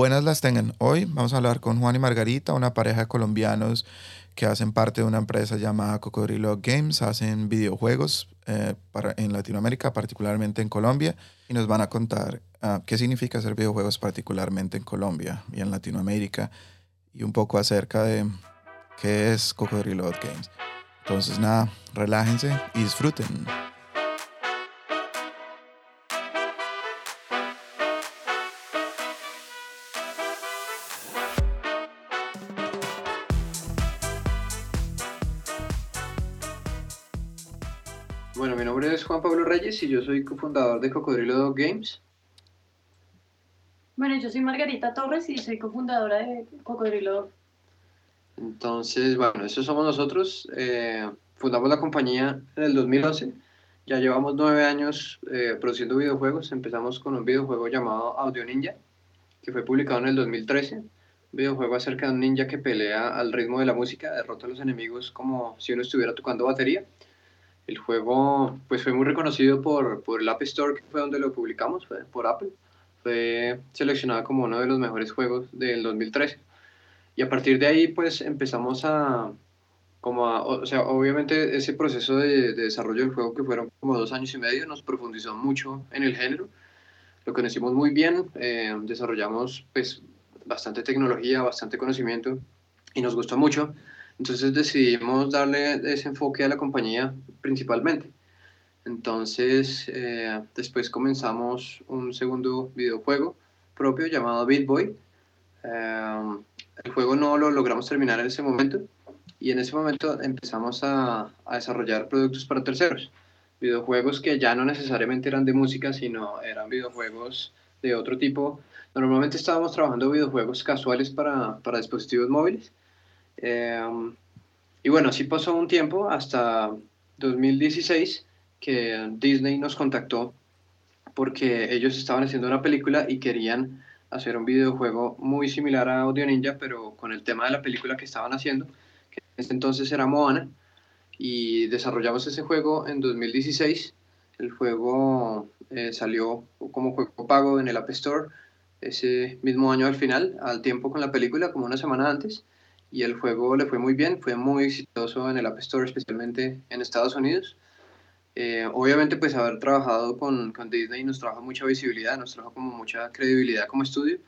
buenas las tengan. Hoy vamos a hablar con Juan y Margarita, una pareja de colombianos que hacen parte de una empresa llamada Cocodrilo Games. Hacen videojuegos eh, para, en Latinoamérica, particularmente en Colombia, y nos van a contar ah, qué significa hacer videojuegos particularmente en Colombia y en Latinoamérica, y un poco acerca de qué es Cocodrilo Games. Entonces, nada, relájense y disfruten. Reyes y yo soy cofundador de Cocodrilo Dog Games. Bueno, yo soy Margarita Torres y soy cofundadora de Cocodrilo Dog. Entonces, bueno, eso somos nosotros. Eh, fundamos la compañía en el 2011. Ya llevamos nueve años eh, produciendo videojuegos. Empezamos con un videojuego llamado Audio Ninja, que fue publicado en el 2013. Un videojuego acerca de un ninja que pelea al ritmo de la música, derrota a los enemigos como si uno estuviera tocando batería. El juego pues, fue muy reconocido por, por el App Store, que fue donde lo publicamos, fue por Apple. Fue seleccionado como uno de los mejores juegos del 2013. Y a partir de ahí, pues empezamos a, como a, o sea, obviamente ese proceso de, de, desarrollo del juego que fueron como dos años y medio nos profundizó mucho en el género. Lo conocimos muy bien, eh, desarrollamos pues bastante tecnología, bastante conocimiento y nos gustó mucho. Entonces decidimos darle ese enfoque a la compañía principalmente. Entonces, eh, después comenzamos un segundo videojuego propio llamado Beat Boy. Eh, el juego no lo logramos terminar en ese momento y en ese momento empezamos a, a, desarrollar productos para terceros. Videojuegos que ya no necesariamente eran de música, sino eran videojuegos de otro tipo. Normalmente estábamos trabajando videojuegos casuales para, para dispositivos móviles. Eh, y bueno, así pasó un tiempo hasta 2016 que Disney nos contactó porque ellos estaban haciendo una película y querían hacer un videojuego muy similar a Audio Ninja, pero con el tema de la película que estaban haciendo, que en ese entonces era Moana, y desarrollamos ese juego en 2016. El juego eh, salió como juego pago en el App Store ese mismo año al final, al tiempo con la película, como una semana antes, y el juego le fue muy bien, fue muy exitoso en el App Store, especialmente en Estados Unidos. Eh, obviamente, pues haber trabajado con, con, Disney nos trajo mucha visibilidad, nos trajo como mucha credibilidad como estudio.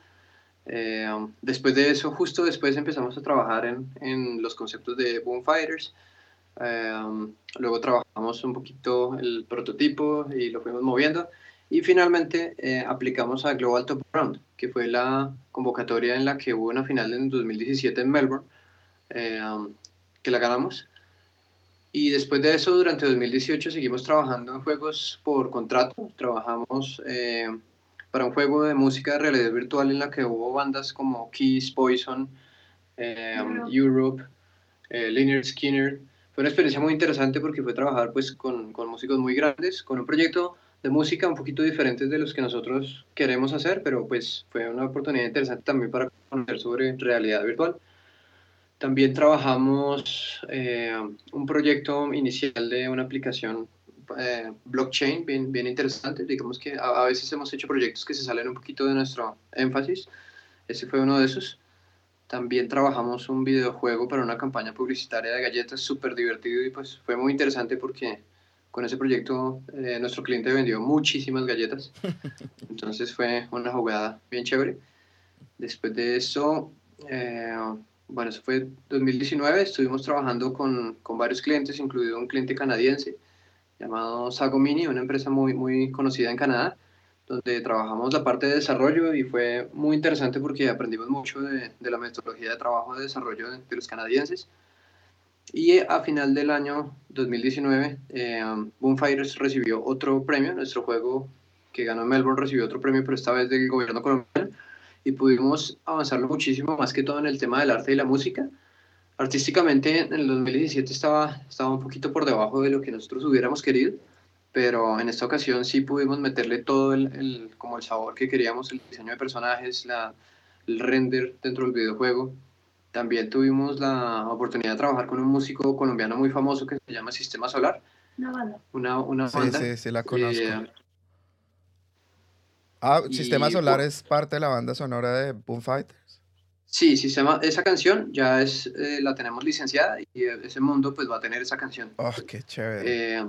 Eh, después de eso, justo después empezamos a trabajar en, en los conceptos de Boom Fighters. Eh, luego trabajamos un poquito el prototipo y lo fuimos moviendo. Y finalmente eh, aplicamos a Global Top Round, que fue la convocatoria en la que hubo una final en 2017 en Melbourne, que la ganamos. Y después de eso, durante 2018 seguimos trabajando en juegos por contrato. Trabajamos eh, para un juego de música de realidad virtual en la que hubo bandas como Kiss, Poison, eh, Europe, eh, Linear Skinner. Fue una experiencia muy interesante porque fue trabajar pues, con, con músicos muy grandes, con un proyecto de música un poquito diferente de los que nosotros queremos hacer, pero pues fue una oportunidad interesante también para conocer sobre realidad virtual. También trabajamos eh, un proyecto inicial de una aplicación eh, blockchain bien, bien interesante. Digamos que a, a, veces hemos hecho proyectos que se salen un poquito de nuestro énfasis. Ese fue uno de esos. También trabajamos un videojuego para una campaña publicitaria de galletas súper divertido y pues fue muy interesante porque con ese proyecto eh, nuestro cliente vendió muchísimas galletas. Entonces fue una jugada bien chévere. Después de eso, eh, bueno, eso fue 2019, estuvimos trabajando con, con, varios clientes, incluido un cliente canadiense llamado Sago Mini, una empresa muy, muy conocida en Canadá, donde trabajamos la parte de desarrollo y fue muy interesante porque aprendimos mucho de, de la metodología de trabajo de desarrollo de, de, los canadienses. Y a final del año 2019, eh, Boomfighters recibió otro premio, nuestro juego que ganó Melbourne recibió otro premio, pero esta vez del gobierno colombiano y pudimos avanzarlo muchísimo, más que todo en el tema del arte y la música. Artísticamente en el 2017 estaba, estaba un poquito por debajo de lo que nosotros hubiéramos querido, pero en esta ocasión sí pudimos meterle todo el, el como el sabor que queríamos, el diseño de personajes, la, el render dentro del videojuego. También tuvimos la oportunidad de trabajar con un músico colombiano muy famoso que se llama Sistema Solar. Una banda. Una, una banda. Sí, sí, sí, la conozco. Eh, Ah, Y, Sistema Solar es parte de la banda sonora de Boom Fighters. Sí, sistema, esa canción ya es, eh, la tenemos licenciada y eh, ese mundo pues va a tener esa canción. Oh, qué chévere. Eh,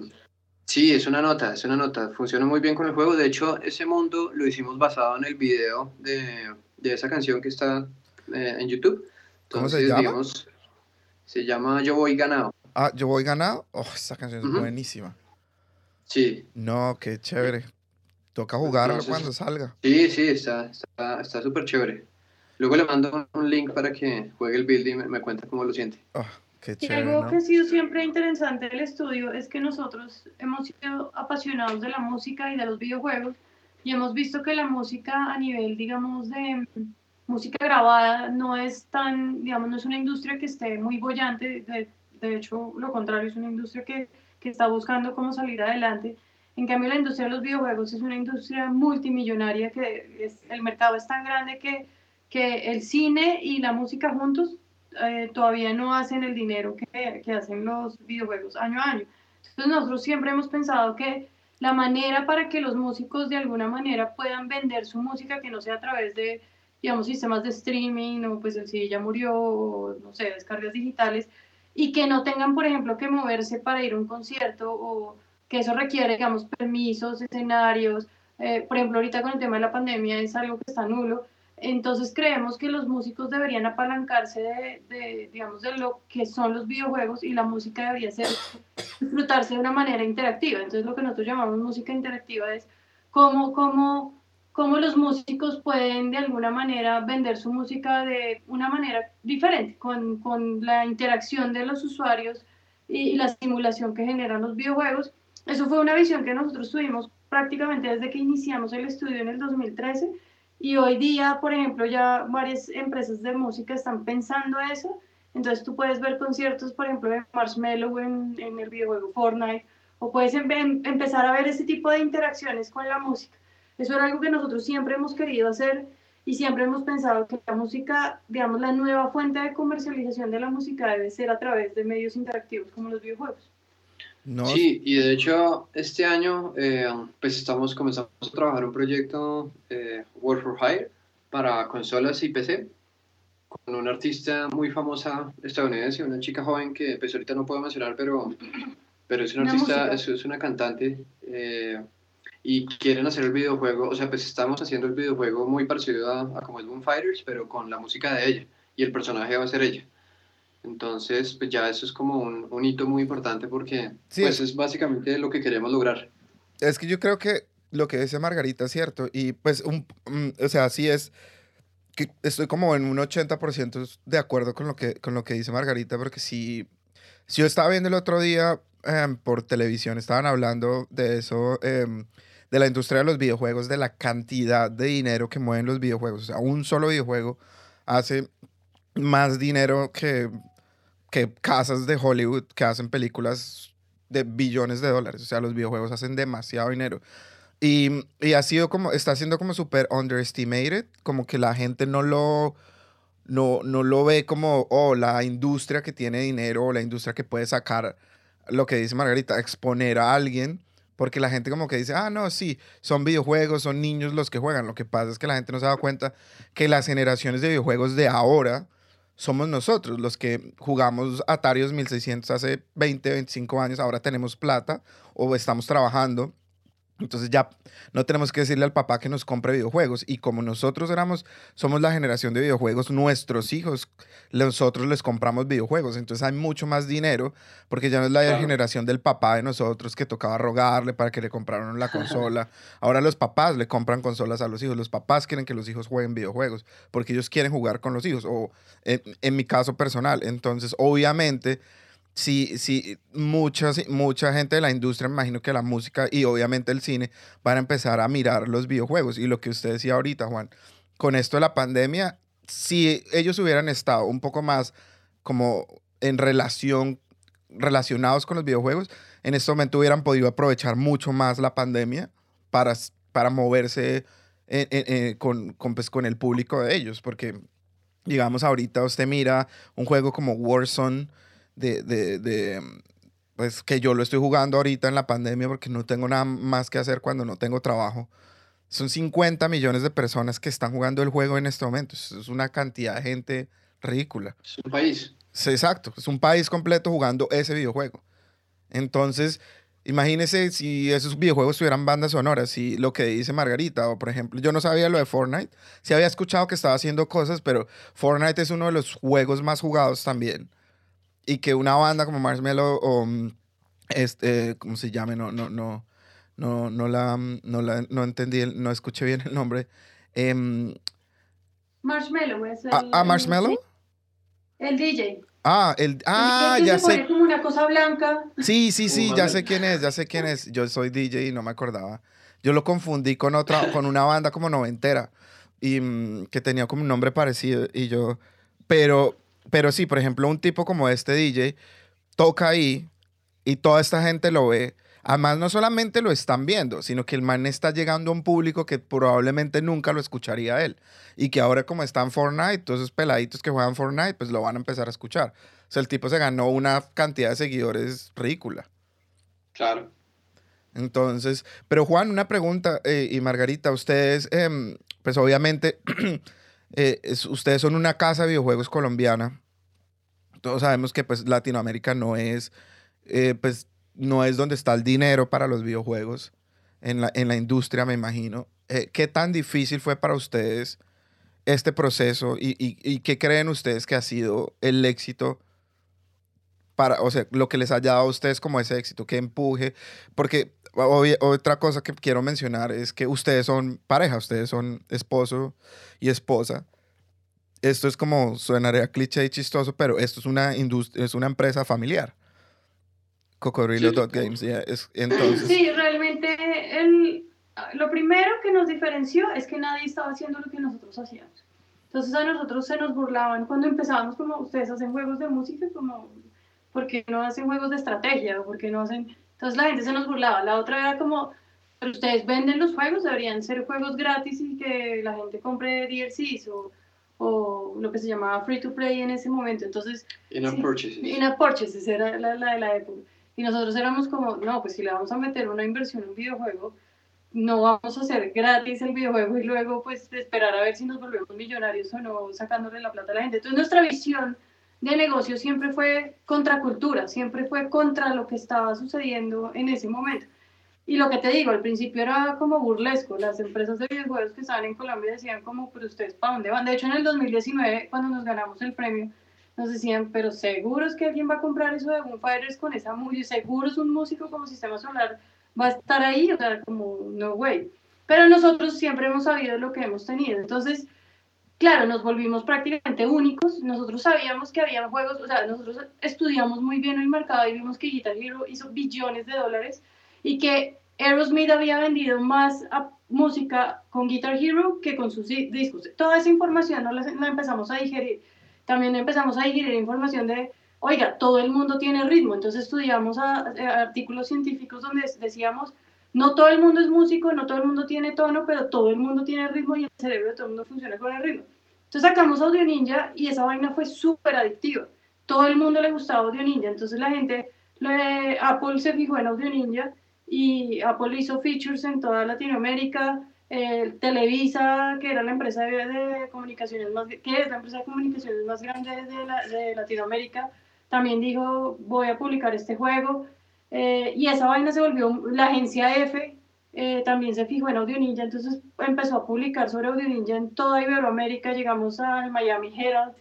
sí, es una nota, es una nota. Funciona muy bien con el juego. De hecho, ese mundo lo hicimos basado en el video de, de esa canción que está eh, en YouTube. ¿Cómo se llama? digamos, se llama Yo Voy Ganado. Ah, yo voy ganado. Oh, esa canción es buenísima. Sí, No, qué chévere. Toca Entonces- cuando salga. sí, sí, está está está súper chévere. Luego le mando un link para que juegue el build y me, me cuenta cómo lo siente. Oh, qué Y chévere, algo ¿no? que ha sido siempre interesante del estudio es que nosotros hemos sido apasionados de la música y de los videojuegos y hemos visto que la música a nivel, digamos, de música grabada no es tan, digamos, no es una industria que esté muy bollante, de, de hecho, lo contrario, es una industria que, que está buscando cómo salir adelante. En cambio, la industria de los videojuegos es una industria multimillonaria que es, el mercado es tan grande que, que el cine y la música juntos eh, todavía no hacen el dinero que, que hacen los videojuegos año a año. Entonces nosotros siempre hemos pensado que la manera para que los músicos de alguna manera puedan vender su música, que no sea a través de, digamos, sistemas de streaming o pues el CD ya murió, o no sé, descargas digitales, y que no tengan, por ejemplo, que moverse para ir a un concierto o que eso requiere, digamos, permisos, escenarios. Eh, por ejemplo, ahorita con el tema de la pandemia es algo que está nulo. Entonces creemos que los músicos deberían apalancarse de, de, digamos, de lo que son los videojuegos y la música debería ser disfrutarse de una manera interactiva. Entonces lo que nosotros llamamos música interactiva es cómo, cómo, cómo los músicos pueden de alguna manera vender su música de una manera diferente, con, con la interacción de los usuarios y, la simulación que generan los videojuegos. Eso fue una visión que nosotros tuvimos prácticamente desde que iniciamos el estudio en el 2013 y hoy día, por ejemplo, ya varias empresas de música están pensando eso. Entonces tú puedes ver conciertos, por ejemplo, de Marshmello en, en el videojuego Fortnite, o puedes em- em- empezar a ver ese tipo de interacciones con la música. Eso era algo que nosotros siempre hemos querido hacer y siempre hemos pensado que la música, digamos, la nueva fuente de comercialización de la música debe ser a través de medios interactivos como los videojuegos. No, Sí, y de hecho este año eh, pues estamos comenzamos a trabajar un proyecto eh, Work for Hire para consolas y PC con una artista muy famosa estadounidense, una chica joven que pues ahorita no puedo mencionar, pero, pero es una Una artista, es, es una cantante eh, y quieren hacer el videojuego, o sea, pues estamos haciendo el videojuego muy parecido a, a como es Boom Fighters, pero con la música de ella y el personaje va a ser ella. Entonces, pues ya eso es como un, un hito muy importante porque Sí, pues es- básicamente lo que queremos lograr. Es que yo creo que lo que dice Margarita es cierto. Y pues, un, mm, o sea, sí es que estoy como en un 80% de acuerdo con lo que, con lo que dice Margarita, porque si, si yo estaba viendo el otro día em, por televisión, estaban hablando de eso, em, de la industria de los videojuegos, de la cantidad de dinero que mueven los videojuegos. O sea, un solo videojuego hace más dinero que, que casas de Hollywood que hacen películas de billones de dólares. O sea, los videojuegos hacen demasiado dinero. Y, y ha sido como, está siendo como súper underestimated, como que la gente no lo, no, no lo ve como, oh, la industria que tiene dinero o la industria que puede sacar, lo que dice Margarita, exponer a alguien, porque la gente como que dice, ah, no, sí, son videojuegos, son niños los que juegan. Lo que pasa es que la gente no se da cuenta que las generaciones de videojuegos de ahora somos nosotros, los que jugamos Atarios 1600 hace 20, 25 años, ahora tenemos plata o estamos trabajando. Entonces ya no tenemos que decirle al papá que nos compre videojuegos. Y como nosotros éramos, somos la generación de videojuegos, nuestros hijos, nosotros les compramos videojuegos. Entonces hay mucho más dinero, porque ya no es la Claro. generación del papá de nosotros que tocaba rogarle para que le compraran la consola. Ahora los papás le compran consolas a los hijos. Los papás quieren que los hijos jueguen videojuegos, porque ellos quieren jugar con los hijos. O en, en mi caso personal. Entonces, obviamente sí, sí, mucha, mucha gente de la industria, imagino que la música y obviamente el cine van a empezar a mirar los videojuegos. Y lo que usted decía ahorita, Juan, con esto de la pandemia, si ellos hubieran estado un poco más como en relación, relacionados con los videojuegos, en este momento hubieran podido aprovechar mucho más la pandemia para, para moverse en- en- en- con, con, pues, con el público de ellos, porque digamos ahorita usted mira un juego como Warzone, de, de, de, pues que yo lo estoy jugando ahorita en la pandemia porque no tengo nada más que hacer cuando no tengo trabajo. son 50 millones de personas que están jugando el juego en este momento. Es una cantidad de gente ridícula. Es un país. Sí, exacto, es un país completo jugando ese videojuego. Entonces, imagínese si esos videojuegos tuvieran bandas sonoras, si lo que dice Margarita, o por ejemplo, yo no sabía lo de Fortnite, sí había escuchado que estaba haciendo cosas, pero Fortnite es uno de los juegos más jugados también. Y que una banda como Marshmello o mm, este, ¿cómo se llame? No, no, no no, no la, no la, no entendí, no escuché bien el nombre. Eh, Marshmallow es ah, ah, Marshmallow. El DJ. Ah, el, ah, el ya se sé. como una cosa blanca. Sí, sí, sí, ya sé quién es, ya sé quién es. Yo soy DJ y no me acordaba. Yo lo confundí con otra, con una banda como noventera y mm, que tenía como un nombre parecido y yo, pero, pero sí, por ejemplo, un tipo como este DJ toca ahí y toda esta gente lo ve Además, no solamente lo están viendo, sino que el man está llegando a un público que probablemente nunca lo escucharía a él. Y que ahora como está en Fortnite, todos esos peladitos que juegan Fortnite, pues lo van a empezar a escuchar. O sea, el tipo se ganó una cantidad de seguidores ridícula. Claro. Entonces, pero Juan, una pregunta, eh, y Margarita, ustedes, em, pues obviamente, eh, ustedes son una casa de videojuegos colombiana. Todos sabemos que pues Latinoamérica no es, eh, pues no es donde está el dinero para los videojuegos, en la, en la industria, me imagino. Eh, ¿Qué tan difícil fue para ustedes este proceso y, y, qué creen ustedes que ha sido el éxito? Para, o sea, lo que les haya dado a ustedes como ese éxito, que empuje, porque otra cosa que quiero mencionar es que ustedes son pareja, ustedes son esposo y esposa. Esto es como, suenaría cliché y chistoso, pero esto es una, industria, es una empresa familiar. Cocodrilo.games, es, entonces... Sí, realmente el, lo primero que nos diferenció es que nadie estaba haciendo lo que nosotros hacíamos. Entonces a nosotros se nos burlaban cuando empezábamos como ustedes hacen juegos de música, como ¿por qué no hacen juegos de estrategia? ¿O por qué no hacen...? Entonces la gente se nos burlaba. La otra era como, pero ustedes venden los juegos, deberían ser juegos gratis y que la gente compre DLCs o, o lo que se llamaba free to play en ese momento. Entonces... In-app purchases. In-app purchases era la, la de la época. Y nosotros éramos como, no, pues si le vamos a meter una inversión en un videojuego, no vamos a hacer gratis el videojuego y luego pues esperar a ver si nos volvemos millonarios o no sacándole la plata a la gente. Entonces nuestra visión de negocio siempre fue contra cultura, siempre fue contra lo que estaba sucediendo en ese momento. Y lo que te digo, al principio era como burlesco, las empresas de videojuegos que estaban en Colombia decían como, pero ustedes para dónde van. De hecho en el 2019, cuando nos ganamos el premio, nos decían, pero seguro es que alguien va a comprar eso de Fighters con esa música, seguro es un músico como Sistema Solar, va a estar ahí, o sea, como, no way. Pero nosotros siempre hemos sabido lo que hemos tenido, entonces, claro, nos volvimos prácticamente únicos, nosotros sabíamos que había juegos, o sea, nosotros estudiamos muy bien el mercado y vimos que Guitar Hero hizo billones de dólares y que Aerosmith había vendido más música con Guitar Hero que con sus discos. Toda esa información no la empezamos a digerir también empezamos a digerir información de, oiga, todo el mundo tiene ritmo, entonces estudiamos artículos científicos donde decíamos, no todo el mundo es músico, no todo el mundo tiene tono, pero todo el mundo tiene ritmo y el cerebro de todo el mundo funciona con el ritmo. Entonces sacamos Audio Ninja y esa vaina fue súper adictiva. Todo el mundo le gustaba Audio Ninja, entonces la gente, Apple se fijó en Audio Ninja y Apple hizo features en toda Latinoamérica, eh, Televisa, que era la empresa de, comunicaciones más, que es la empresa de comunicaciones más grande de, Latinoamérica, también dijo, voy a publicar este juego. Eh, y esa vaina se volvió, la agencia F eh, también se fijó en Audio Ninja, entonces empezó a publicar sobre Audio Ninja en toda Iberoamérica, llegamos al Miami Herald.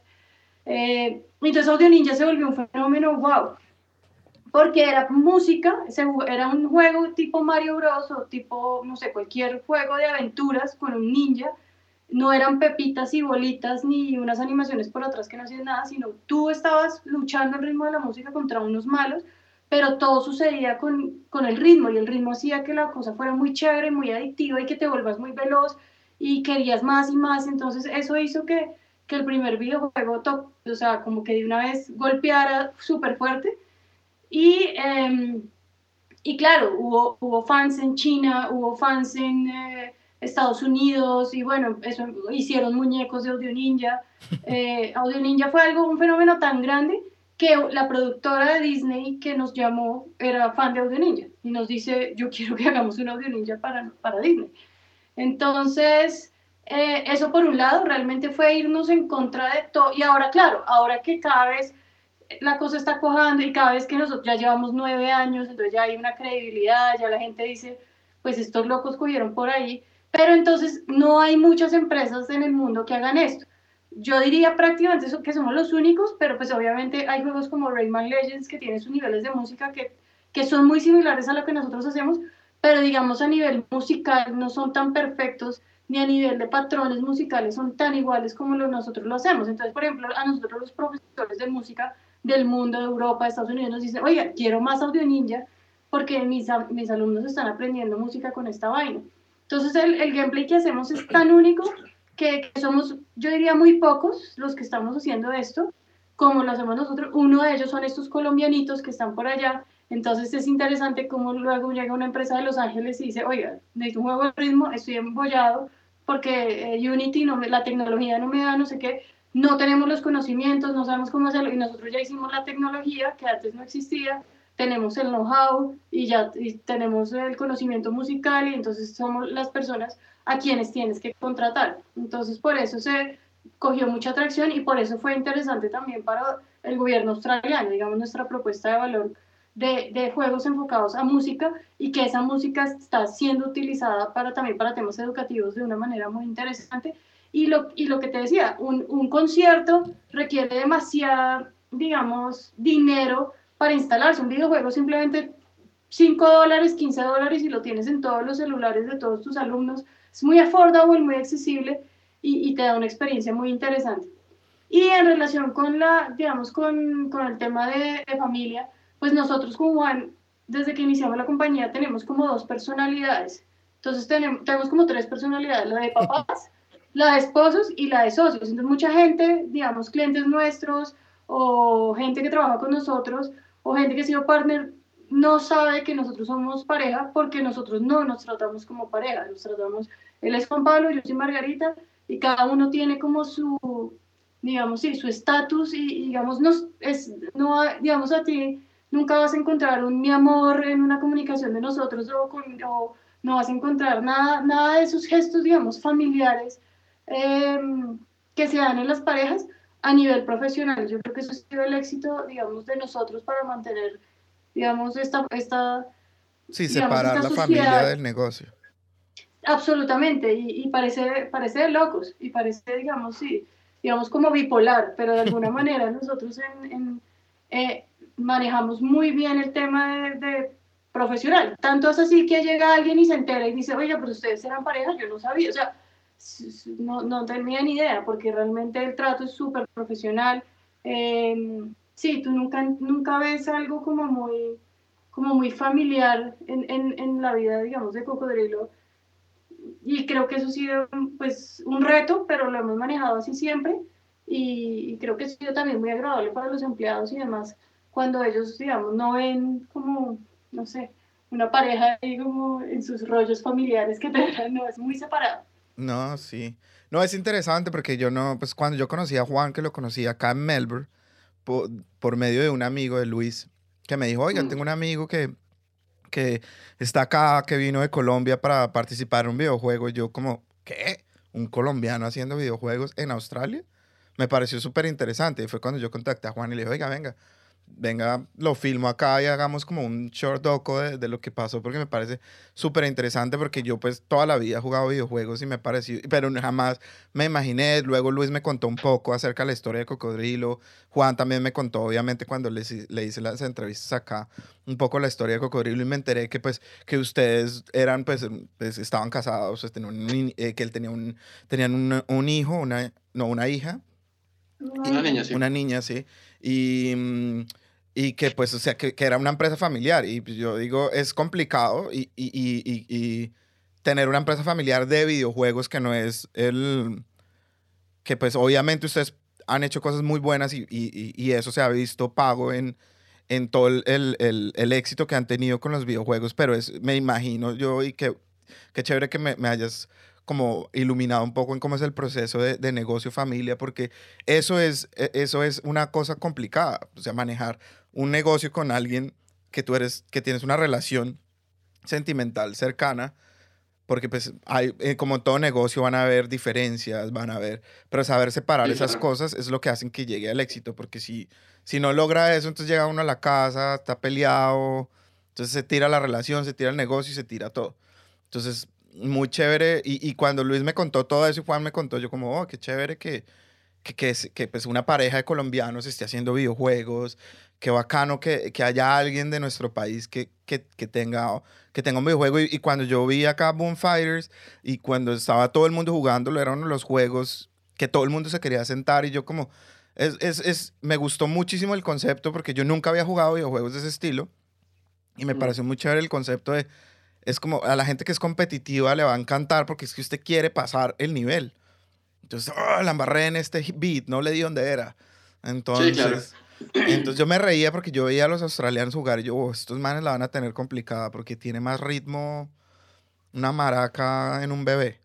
entonces Audio Ninja se volvió un fenómeno, wow porque era música, era un juego tipo Mario Bros. o tipo, no sé, cualquier juego de aventuras con un ninja. No eran pepitas y bolitas ni unas animaciones por atrás que no hacían nada, sino tú estabas luchando el ritmo de la música contra unos malos, pero todo sucedía con, con el ritmo y el ritmo hacía que la cosa fuera muy chévere, muy adictiva y que te vuelvas muy veloz y querías más y más. Entonces eso hizo que, que el primer videojuego, o sea, como que de una vez golpeara súper fuerte y, em, y claro, hubo, hubo fans en China, hubo fans en eh, Estados Unidos y bueno, eso, hicieron muñecos de Audio Ninja. Eh, Audio Ninja fue algo, un fenómeno tan grande que la productora de Disney que nos llamó era fan de Audio Ninja y nos dice, yo quiero que hagamos un Audio Ninja para, para Disney. Entonces, eh, eso por un lado, realmente fue irnos en contra de todo. Y ahora, claro, ahora que cada vez la cosa está cojando y cada vez que nosotros ya llevamos nueve años, entonces ya hay una credibilidad, ya la gente dice, pues estos locos cogieron por ahí, pero entonces no hay muchas empresas en el mundo que hagan esto. Yo diría prácticamente que somos los únicos, pero pues obviamente hay juegos como Rayman Legends que tienen sus niveles de música que, que son muy similares a lo que nosotros hacemos, pero digamos a nivel musical no son tan perfectos ni a nivel de patrones musicales son tan iguales como lo, nosotros lo hacemos. Entonces, por ejemplo, a nosotros los profesores de música del mundo, de Europa, de Estados Unidos, nos dicen, oye, quiero más audio ninja porque mis, mis alumnos están aprendiendo música con esta vaina. Entonces el, el gameplay que hacemos es tan único que, somos, yo diría, muy pocos los que estamos haciendo esto, como lo hacemos nosotros. Uno de ellos son estos colombianitos que están por allá. Entonces es interesante cómo luego llega una empresa de Los Ángeles y dice, oiga, necesito un de ritmo, estoy embollado porque eh, Unity, no la tecnología no me da no sé qué, no tenemos los conocimientos, no sabemos cómo hacerlo y nosotros ya hicimos la tecnología que antes no existía, tenemos el know-how y ya tenemos el conocimiento musical y entonces somos las personas a quienes tienes que contratar. Entonces por eso se cogió mucha atracción y por eso fue interesante también para el gobierno australiano, digamos, nuestra propuesta de valor de, de, juegos enfocados a música y que esa música está siendo utilizada para, también para temas educativos de una manera muy interesante y lo, y lo que te decía, un, un concierto requiere demasiado, digamos, dinero para instalarse. Un videojuego simplemente 5 dólares, 15 dólares y lo tienes en todos los celulares de todos tus alumnos. Es muy affordable, muy accesible y, y te da una experiencia muy interesante. Y en relación con la, digamos, con, con el tema de, de, familia, pues nosotros como Juan, desde que iniciamos la compañía, tenemos como dos personalidades. Entonces tenemos, tenemos como tres personalidades, la de papás, la de esposos y la de socios. Entonces mucha gente, digamos, clientes nuestros o gente que trabaja con nosotros o gente que ha sido partner no sabe que nosotros somos pareja porque nosotros no nos tratamos como pareja, nos tratamos, él es Juan Pablo, yo soy Margarita y cada uno tiene como su, digamos, sí, su estatus y, digamos, nos, es, no, digamos, a ti nunca vas a encontrar un mi amor en una comunicación de nosotros o, con, o no vas a encontrar nada, nada de esos gestos, digamos, familiares Em, que se dan en las parejas a nivel profesional. Yo creo que eso ha sido el éxito, digamos, de nosotros para mantener, digamos, esta... esta sí, separar la familia del negocio. Absolutamente, y, parece, parece de locos, y parece, digamos, sí, digamos como bipolar, pero de alguna manera nosotros en, eh, manejamos muy bien el tema de, de, profesional. Tanto es así que llega alguien y se entera y dice, oye, pero ustedes eran pareja, yo no sabía. O sea, no, no tenía ni idea, porque realmente el trato es súper profesional. Eh, sí, tú nunca, nunca ves algo como muy, como muy familiar en, en, en, la vida, digamos, de Cocodrilo. Y creo que eso ha sido pues, un reto, pero lo hemos manejado así siempre. Y, creo que ha sido también muy agradable para los empleados y demás, cuando ellos, digamos, no ven como, no sé, una pareja ahí como en sus rollos familiares que no es muy separado. No, sí. No, es interesante porque yo no, pues cuando yo conocí a Juan, que lo conocí acá en Melbourne, por, medio de un amigo de Luis, que me dijo, oiga, mm. tengo un amigo que, que está acá, que vino de Colombia para participar en un videojuego. Y yo como, ¿qué? ¿Un colombiano haciendo videojuegos en Australia? Me pareció súper interesante. Y fue cuando yo contacté a Juan y le dije, oiga, venga, venga, lo filmo acá y hagamos como un short doco de, de lo que pasó, porque me parece súper interesante, porque yo pues toda la vida he jugado videojuegos y me pareció, pero jamás me imaginé, luego Luis me contó un poco acerca de la historia de Cocodrilo, Juan también me contó, obviamente, cuando le, le hice las entrevistas acá, un poco la historia de Cocodrilo y me enteré que pues que ustedes eran, pues, pues estaban casados, pues, tenían eh, que él tenía un, tenían un, un hijo, una, no, una hija. Una niña, sí. Una niña, sí. Y... Mm, y que pues, o sea, que, que, era una empresa familiar. Y pues, yo digo, es complicado y, y, y, y, tener una empresa familiar de videojuegos que no es el... que pues obviamente ustedes han hecho cosas muy buenas y, eso se ha visto pago en, en todo el, el, el, éxito que han tenido con los videojuegos, pero es, me imagino yo y que, qué chévere que me, me hayas como iluminado un poco en cómo es el proceso de, de, negocio familia, porque eso es, e, eso es una cosa complicada, o sea, manejar un negocio con alguien que tú eres, que tienes una relación sentimental cercana, porque pues hay, eh, como todo negocio van a haber diferencias, van a haber, pero saber separar Sí, esas claro. cosas es lo que hacen que llegue al éxito, porque si, si no logra eso, entonces llega uno a la casa, está peleado, entonces se tira la relación, se tira el negocio y se tira todo. Entonces, muy chévere, y, y cuando Luis me contó todo eso y Juan me contó, yo como, oh, qué chévere que, que, que, que, pues una pareja de colombianos esté haciendo videojuegos, qué bacano que, que haya alguien de nuestro país que, que, que tenga, que tenga un videojuego. Y, y cuando yo vi acá Boom Fighters y cuando estaba todo el mundo jugándolo, era uno de los juegos que todo el mundo se quería sentar y yo como, es, es, es, me gustó muchísimo el concepto porque yo nunca había jugado videojuegos de ese estilo y me Mm. pareció muy chévere el concepto de, es como a la gente que es competitiva le va a encantar porque es que usted quiere pasar el nivel. Entonces, "Ah, la embarré en este beat, no le di donde era. Entonces, claro. entonces yo me reía porque yo veía a los australianos jugar y yo, "Oh, estos manes la van a tener complicada porque tiene más ritmo una maraca en un bebé.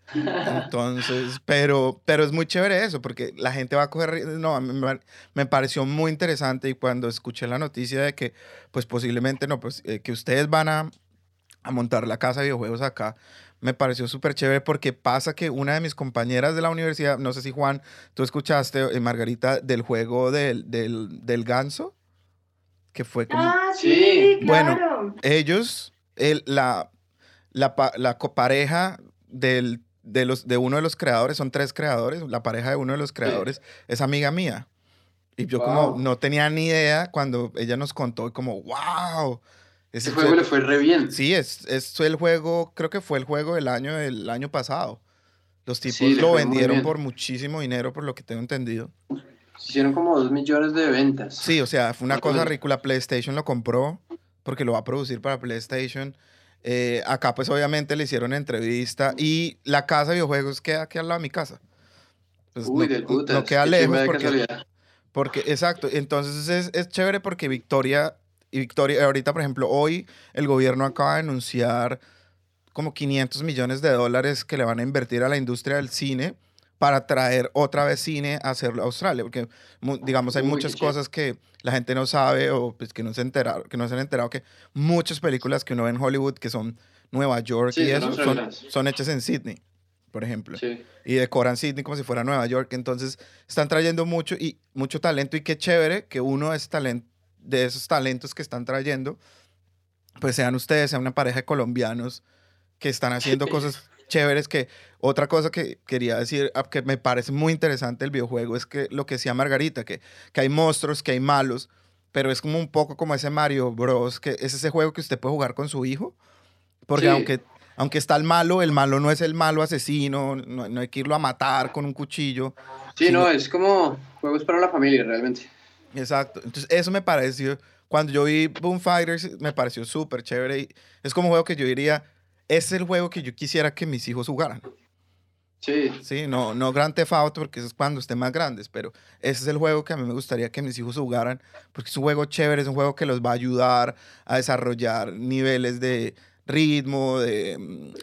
Entonces, pero, pero es muy chévere eso porque la gente va a coger, no, me, me pareció muy interesante y cuando escuché la noticia de que, pues posiblemente no, pues eh, que ustedes van a, a montar la casa de videojuegos acá, me pareció súper chévere porque pasa que una de mis compañeras de la universidad, no sé si Juan, tú escuchaste, eh, Margarita, del juego del, del, del ganso, que fue como Ah, Sí. sí, Bueno. claro. ellos, el, la, la, la copareja del, de, los, de uno de los creadores, son tres creadores, la pareja de uno de los creadores es amiga mía. Y yo como Wow. no tenía ni idea cuando ella nos contó, como, wow. Ese juego le fue re bien. Sí, es, es el juego, creo que fue el juego del año del año pasado. Los tipos Sí, lo vendieron por muchísimo dinero, por lo que tengo entendido. Hicieron como dos millones de ventas. Sí, o sea, fue una cosa ridícula. PlayStation lo compró porque lo va a producir para PlayStation. Eh, acá, pues, obviamente le hicieron entrevista y la casa de videojuegos queda aquí al lado de mi casa. Pues, Uy, no, del putas. no queda lejos porque, porque, exacto. Entonces es, es chévere porque Victoria, y Victoria, ahorita, por ejemplo, hoy el gobierno acaba de anunciar como 500 millones de dólares que le van a invertir a la industria del cine para traer otra vez cine a hacerlo a Australia, porque digamos hay Uy, muchas cosas que la gente no sabe o pues que no se enteraron, que no se han enterado que muchas películas que uno ve en Hollywood que son Nueva York Sí, y eso son, hechas en Sydney, por ejemplo Sí. y decoran Sydney como si fuera Nueva York. Entonces, están trayendo mucho y mucho talento y qué chévere que uno de, ese talen- de esos talentos que están trayendo, pues sean ustedes, sean una pareja de colombianos que están haciendo cosas chéveres que otra cosa que quería decir ah, que me parece muy interesante el videojuego es que lo que decía Margarita que, que hay monstruos que hay malos pero es como un poco como ese Mario Bros que es ese juego que usted puede jugar con su hijo porque Sí. aunque aunque está el malo, el malo no es el malo asesino, no, no hay que irlo a matar con un cuchillo. Sí, no- es como juegos para la familia, realmente. Exacto. Entonces, eso me pareció, cuando yo vi Boom Fighters, me pareció súper chévere. Y es como un juego que yo diría, es el juego que yo quisiera que mis hijos jugaran. Sí, Sí, no, no Grand Theft Auto, porque eso es cuando estén más grandes, pero ese es el juego que a mí me gustaría que mis hijos jugaran, porque es un juego chévere, es un juego que los va a ayudar a desarrollar niveles de ritmo, de... mm,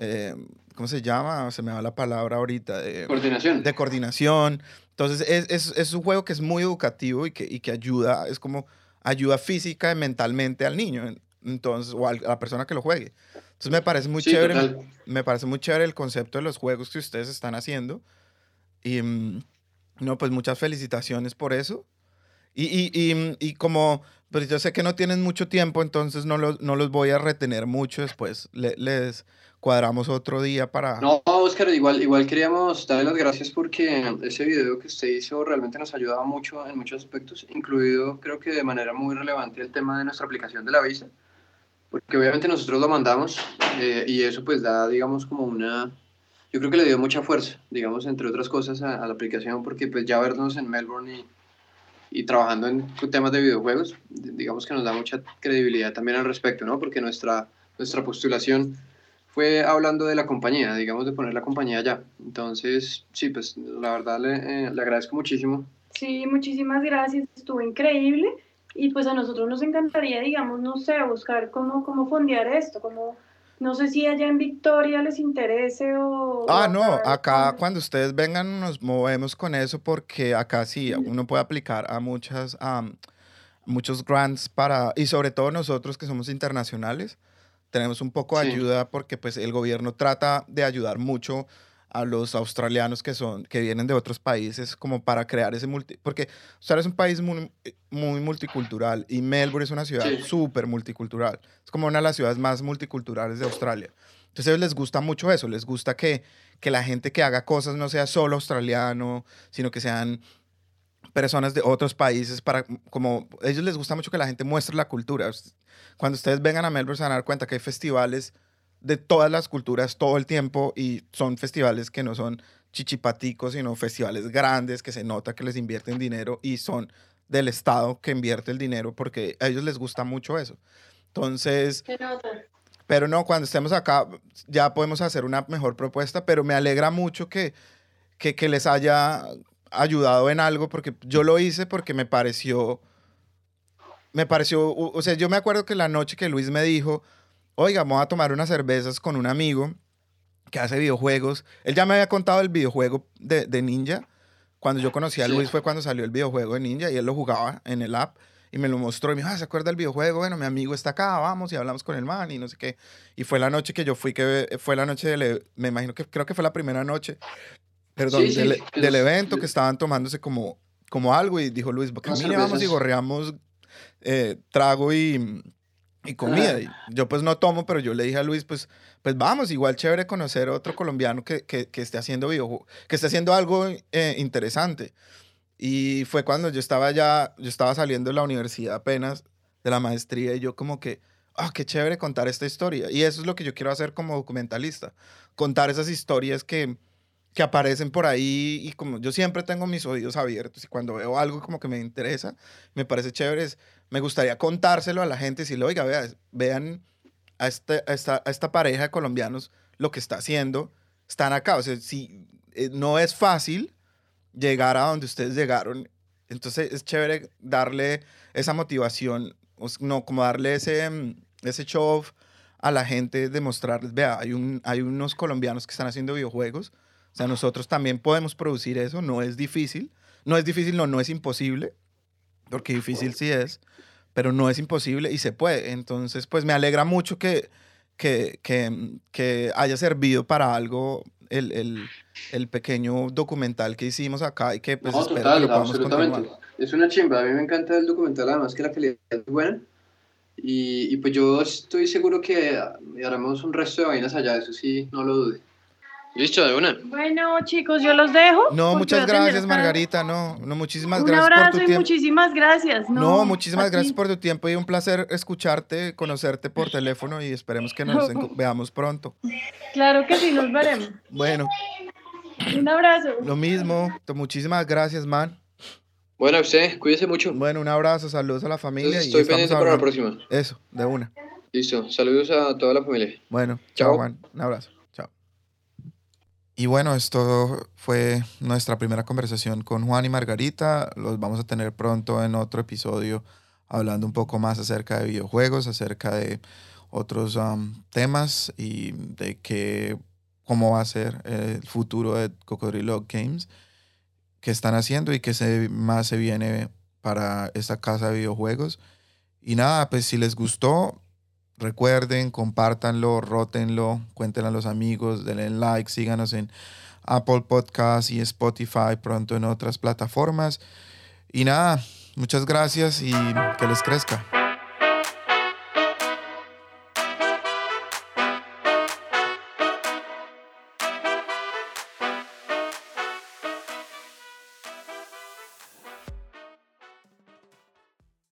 eh, ¿Cómo se llama? Se me va la palabra ahorita. De, coordinación. de coordinación. Entonces, es, es, es un juego que es muy educativo y que, y que ayuda, es como ayuda física y mentalmente al niño, entonces, o a la persona que lo juegue. Entonces, me parece muy Sí, chévere total. me parece muy chévere el concepto de los juegos que ustedes están haciendo. Y, mm, no, pues muchas felicitaciones por eso. Y, y, y, y como, pues yo sé que no tienen mucho tiempo, entonces no los, no los voy a retener mucho después. Le- les cuadramos otro día para... No, Oscar, igual, igual queríamos darle las gracias porque ese video que usted hizo realmente nos ayudaba mucho en muchos aspectos, incluido creo que de manera muy relevante el tema de nuestra aplicación de la visa, porque obviamente nosotros lo mandamos eh, y eso pues da, digamos, como una, yo creo que le dio mucha fuerza, digamos, entre otras cosas a, a la aplicación, porque pues ya vernos en Melbourne y, y trabajando en temas de videojuegos, digamos que nos da mucha credibilidad también al respecto, ¿no? Porque nuestra, nuestra postulación fue hablando de la compañía, digamos, de poner la compañía allá. Entonces, sí, pues la verdad le, eh, le agradezco muchísimo. Sí, muchísimas gracias, estuvo increíble y pues a nosotros nos encantaría, digamos, no sé, buscar cómo, cómo fondear esto, como, no sé si allá en Victoria les interese o... Ah, o no, acá cómo- cuando ustedes vengan nos movemos con eso porque acá sí, uno puede aplicar a muchas, am, muchos grants para, y sobre todo nosotros que somos internacionales, tenemos un poco de Sí. ayuda porque pues el gobierno trata de ayudar mucho a los australianos que son que vienen de otros países como para crear ese multi porque Australia es un país muy, muy multicultural y Melbourne es una ciudad Sí. súper multicultural es como una de las ciudades más multiculturales de Australia entonces a ellos les gusta mucho eso les gusta que que la gente que haga cosas no sea solo australiano sino que sean personas de otros países para como a ellos les gusta mucho que la gente muestre la cultura cuando ustedes vengan a Melbourne se van a dar cuenta que hay festivales de todas las culturas todo el tiempo y son festivales que no son chichipaticos, sino festivales grandes que se nota que les invierten dinero y son del Estado que invierte el dinero porque a ellos les gusta mucho eso. Entonces, pero no, cuando estemos acá ya podemos hacer una mejor propuesta, pero me alegra mucho que, que, que les haya ayudado en algo porque yo lo hice porque me pareció, me pareció, o sea, yo me acuerdo que la noche que Luis me dijo, oiga, vamos a tomar unas cervezas con un amigo que hace videojuegos. Él ya me había contado el videojuego de, de Ninja. Cuando yo conocí a Sí. Luis fue cuando salió el videojuego de Ninja y él lo jugaba en el app y me lo mostró y me dijo, ah, ¿se acuerda del videojuego? Bueno, mi amigo está acá, vamos y hablamos con el man y no sé qué. Y fue la noche que yo fui, que fue la noche del, me imagino que creo que fue la primera noche, perdón, Sí, sí, del, evento que estaban tomándose como, como algo y dijo Luis, camine, vamos y gorreamos eh, trago y, y comida. Y yo pues no tomo, pero yo le dije a Luis, pues, pues vamos, igual chévere conocer a otro colombiano que, que, que esté haciendo videojuegos, que esté haciendo algo eh, interesante. Y fue cuando yo estaba ya, yo estaba saliendo de la universidad apenas, de la maestría, y yo como que, ah, qué chévere contar esta historia. Y eso es lo que yo quiero hacer como documentalista, contar esas historias que, que aparecen por ahí y como yo siempre tengo mis oídos abiertos y cuando veo algo como que me interesa, me parece chévere, es- me gustaría contárselo a la gente, si lo oiga, vea, vean a, este, a, esta, pareja de colombianos lo que está haciendo, están acá, o sea, si eh, no es fácil llegar a donde ustedes llegaron, entonces es chévere darle esa motivación, o no, como darle ese, mm, ese show a la gente, demostrarles, vea, hay, un, hay unos colombianos que están haciendo videojuegos, o sea, nosotros también podemos producir eso, no es difícil, no es difícil, no, no es imposible, porque difícil sí es, pero no es imposible y se puede. Entonces, pues me alegra mucho que, que, que, que haya servido para algo el, el, el pequeño documental que hicimos acá y que pues no, espero que total, lo podamos continuar. Es una chimba. A mí me encanta el documental, además que la calidad es buena. Y, y pues yo estoy seguro que haremos un resto de vainas allá, eso sí, no lo dude. Listo, de una. Bueno, chicos, yo los dejo. No, muchas a gracias. Margarita. No, no, muchísimas Un gracias por abrazo tu y tiempo. muchísimas gracias. No, No, muchísimas a ti. gracias por tu tiempo y un placer escucharte, conocerte por teléfono y esperemos que nos veamos pronto. Claro que sí, nos veremos. Bueno, Un abrazo. lo mismo. Muchísimas gracias, man. Bueno, usted, cuídese mucho. Bueno, un abrazo, saludos a la familia. Entonces, y estoy estamos pendiente para la próxima. Eso, de una. Listo, saludos a toda la familia. Bueno, chao, Chao. Juan. Un abrazo. Y bueno, esto fue nuestra primera conversación con Juan y Margarita. Los vamos a tener pronto en otro episodio hablando un poco más acerca de videojuegos, acerca de otros um, temas y de qué, cómo va a ser el futuro de Cocodrilo Games, qué están haciendo y qué se, más se viene para esta casa de videojuegos. Y nada, pues si les gustó, Recuerden, compártanlo, rótenlo, cuéntenlo a los amigos, denle like, síganos en Apple Podcasts y Spotify, pronto en otras plataformas. Y nada, muchas gracias y que les crezca.